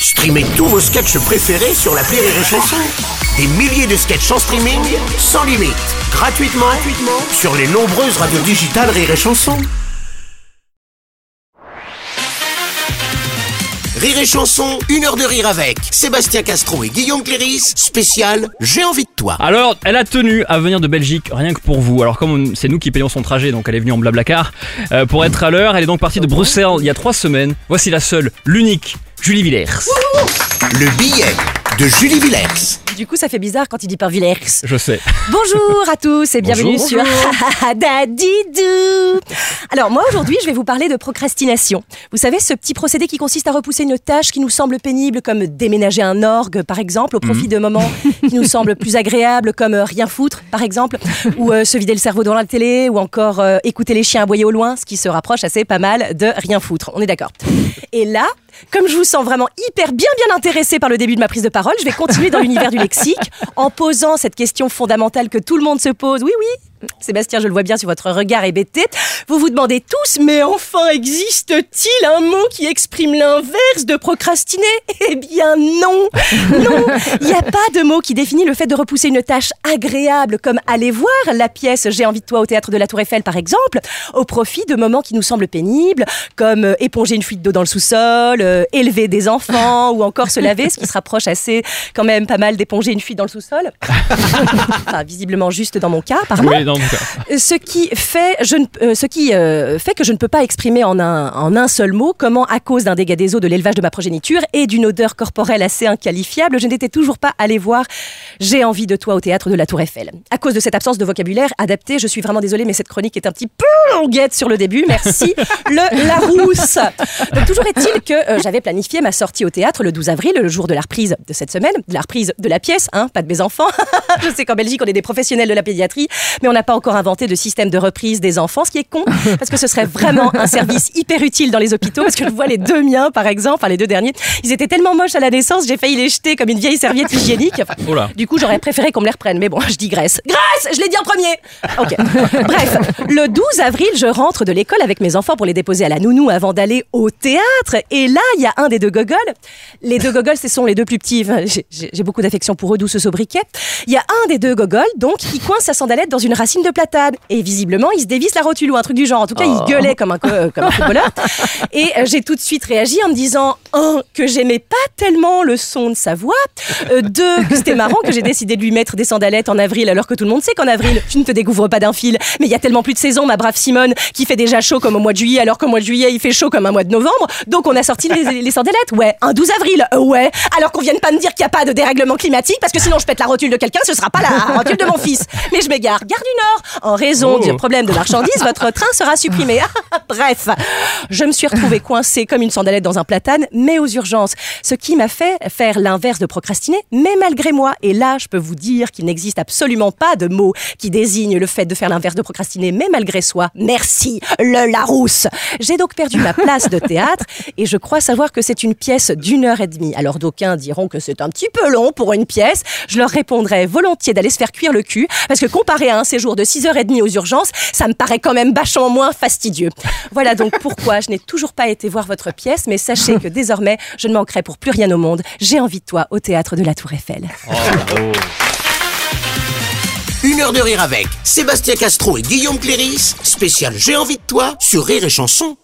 Streamez tous vos sketchs préférés sur la Rire et Chanson. Des milliers de sketchs en streaming, sans limite, gratuitement, gratuitement sur les nombreuses radios digitales Rire et Chanson. Rire et Chanson, une heure de rire avec Sébastien Castro et Guillaume Cléris, spécial J'ai envie de toi. Alors, elle a tenu à venir de Belgique, rien que pour vous. Alors, comme on- c'est nous qui payons son trajet, donc elle est venue en blablacar, euh, pour être à l'heure, elle est donc partie de Bruxelles il y a trois semaines. Voici la seule, l'unique, Julie Villers. Le billet de Julie Villers. Du coup, ça fait bizarre quand il dit par Villers. Je sais. Bonjour à tous et bienvenue Bonjour, sur Dadidou. Alors moi aujourd'hui, je vais vous parler de procrastination. Vous savez ce petit procédé qui consiste à repousser une tâche qui nous semble pénible comme déménager un orgue par exemple au profit de moments qui nous semblent plus agréables comme euh, rien foutre par exemple ou euh, se vider le cerveau devant la télé ou encore euh, écouter les chiens aboyer au loin, ce qui se rapproche assez pas mal de rien foutre. On est d'accord. Et là, comme je vous sens vraiment hyper bien bien intéressé par le début de ma prise de parole, je vais continuer dans l'univers du en posant cette question fondamentale que tout le monde se pose. Oui, oui, Sébastien, je le vois bien sur votre regard hébété. Vous vous demandez tous, mais enfin, existe-t-il un mot qui exprime l'inverse de procrastiner? Eh bien non, non, il n'y a pas de mot qui définit le fait de repousser une tâche agréable comme aller voir la pièce J'ai envie de toi au théâtre de la Tour Eiffel par exemple, au profit de moments qui nous semblent pénibles, comme euh, éponger une fuite d'eau dans le sous-sol, euh, élever des enfants ou encore se laver, ce qui se rapproche assez quand même pas mal d'éponger une fuite dans le sous-sol. Enfin, visiblement juste dans mon cas. Oui, cas. Ce qui fait, je ne- euh, ce qui euh, fait que je ne peux pas exprimer en un, en un seul mot comment, à cause d'un dégât des eaux de l'élevage de ma progéniture et d'une odeur corporelle assez inqualifiable, je n'étais toujours pas allée voir J'ai envie de toi au théâtre de la Tour Eiffel. À cause de cette absence de vocabulaire adapté, je suis vraiment désolée, mais cette chronique est un petit peu longuette sur le début. Merci, le Larousse. Donc, toujours est-il que euh, j'avais planifié ma sortie au théâtre le 12 avril, le jour de la reprise de cette semaine, de la reprise de la pièce, hein, pas de mes enfants. je sais qu'en Belgique, on est des professionnels de la pédiatrie, mais on n'a pas encore inventé de système de reprise des enfants, ce qui est con, parce que ce serait vraiment un service hyper utile dans les hôpitaux, parce que je vois les deux miens, par exemple, enfin les deux derniers, ils étaient tellement moches à la naissance, j'ai failli les jeter comme une vieille serviette hygiénique. Enfin, Oh du coup, j'aurais préféré qu'on me les reprenne, mais bon, je digresse. Grâce Je l'ai dit en premier Ok. Bref, le 12 avril, je rentre de l'école avec mes enfants pour les déposer à la nounou avant d'aller au théâtre. Et là, il y a un des deux gogoles. Les deux gogoles, ce sont les deux plus petits. J'ai beaucoup d'affection pour eux, d'où ce sobriquet. Il y a un des deux gogoles, donc, qui coince sa sandalette dans une racine de platane. Et visiblement, il se dévisse la rotule ou un truc du genre. En tout cas, il gueulait comme un, euh, comme un footballeur. Et euh, j'ai tout de suite réagi en me disant, un, que j'aimais pas tellement le son de sa voix. Euh, deux, que c'était marrant que j'ai décidé de lui mettre des sandalettes en avril alors que tout le monde sait qu'en avril, tu ne te découvres pas d'un fil. Mais il y a tellement plus de saison, ma brave Simone, qui fait déjà chaud comme au mois de juillet alors qu'au mois de juillet, il fait chaud comme un mois de novembre. Donc on a sorti les, les sandalettes. Ouais, un 12 avril. Euh, ouais. Alors qu'on vienne pas me dire qu'il n'y a pas de dérèglement climatique parce que sinon je pète la rotule de quelqu'un, ce sera pas la rotule de mon fils. Mais je m'égare. Gare du Nord. En raison Oh. du problème de marchandises, votre train sera supprimé. Bref, je me suis retrouvée coincée comme une sandalette dans un platane, mais aux urgences. Ce qui m'a fait faire l'inverse de procrastiner, mais malgré moi. Et là, je peux vous dire qu'il n'existe absolument pas de mot qui désigne le fait de faire l'inverse de procrastiner, mais malgré soi. Merci, le Larousse. J'ai donc perdu ma place de théâtre et je crois savoir que c'est une pièce d'une heure et demie. Alors d'aucuns diront que c'est un petit peu long pour une pièce. Je leur répondrai volontiers d'aller se faire cuire le cul parce que comparé à un séjour de 6h30 aux urgences, ça me paraît quand même vachement moins fastidieux. Voilà donc pourquoi je n'ai toujours pas été voir votre pièce, mais sachez que désormais, je ne manquerai pour plus rien au monde. J'ai envie de toi au théâtre de la Tour Eiffel. Une heure de rire avec Sébastien Castro et Guillaume Cléris, spécial J'ai envie de toi sur Rire et Chanson.